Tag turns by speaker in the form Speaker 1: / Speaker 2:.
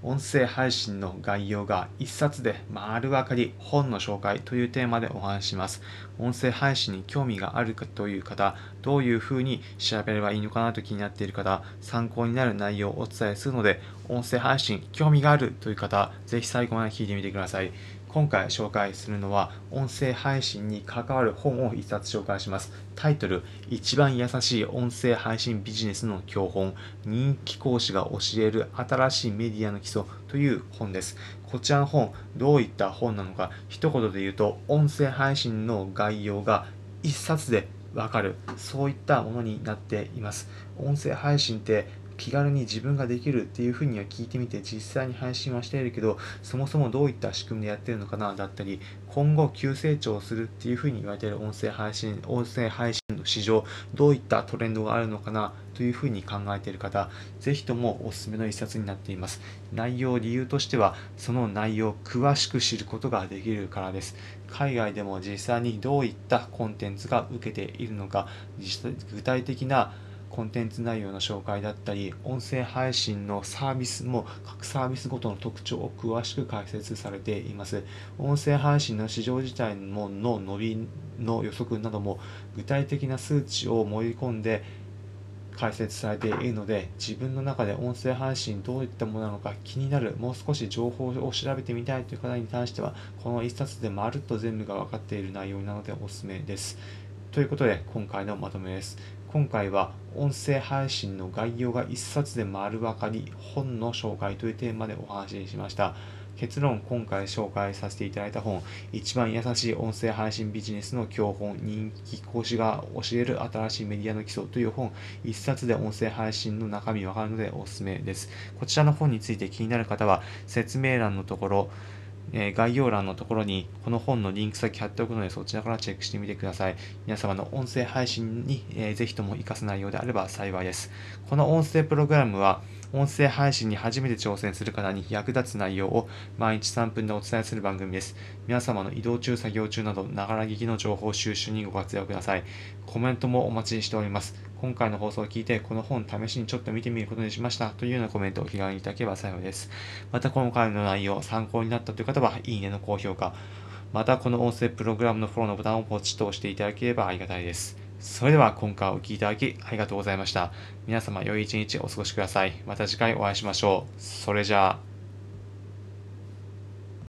Speaker 1: 音声配信の概要が一冊で丸分かり本の紹介というテーマでお話します。音声配信に興味があるという方、どういうふうに調べればいいのかなと気になっている方、参考になる内容をお伝えするので、音声配信興味があるという方、ぜひ最後まで聞いてみてください。今回紹介するのは音声配信に関わる本を一冊紹介します。タイトル、一番優しい音声配信ビジネスの教本、人気講師が教える新しいメディアの基礎という本です。こちらの本、どういった本なのか、一言で言うと、音声配信の概要が一冊でわかる、そういったものになっています。音声配信って気軽に自分ができるっていうふうには聞いてみて実際に配信はしているけどそもそもどういった仕組みでやってるのかなだったり今後急成長するっていうふうに言われている音声配信音声配信の市場どういったトレンドがあるのかなというふうに考えている方ぜひともおすすめの一冊になっています。内容理由としてはその内容を詳しく知ることができるからです。海外でも実際にどういったコンテンツが受けているのか具体的なコンテンツ内容の紹介だったり、音声配信のサービスも各サービスごとの特徴を詳しく解説されています。音声配信の市場自体もの伸びの予測なども具体的な数値を盛り込んで解説されているので自分の中で音声配信どういったものなのか気になるもう少し情報を調べてみたいという方に関してはこの1冊でまるっと全部が分かっている内容なのでおすすめです。ということで今回のまとめです。今回は音声配信の概要が1冊で丸分かり本の紹介というテーマでお話ししました。結論、今回紹介させていただいた本、一番優しい音声配信ビジネスの教本、人気講師が教える新しいメディアの基礎という本、1冊で音声配信の中身わかるのでおすすめです。こちらの本について気になる方は、説明欄のところ、え概要欄のところにこの本のリンク先貼っておくのでそちらからチェックしてみてください。皆様の音声配信に、えー、ぜひとも活かす内容であれば幸いです。この音声プログラムは音声配信に初めて挑戦する方に役立つ内容を毎日3分でお伝えする番組です。皆様の移動中、作業中など、ながら聞きの情報収集にご活用ください。コメントもお待ちしております。今回の放送を聞いて、この本試しにちょっと見てみることにしましたというようなコメントをお気軽にいただければ幸いです。また今回の内容、参考になったという方は、いいねの高評価、またこの音声プログラムのフォローのボタンをポチッと押していただければありがたいです。それでは今回お聴きいただきありがとうございました。皆様良い一日お過ごしください。また次回お会いしましょう。それじゃあ。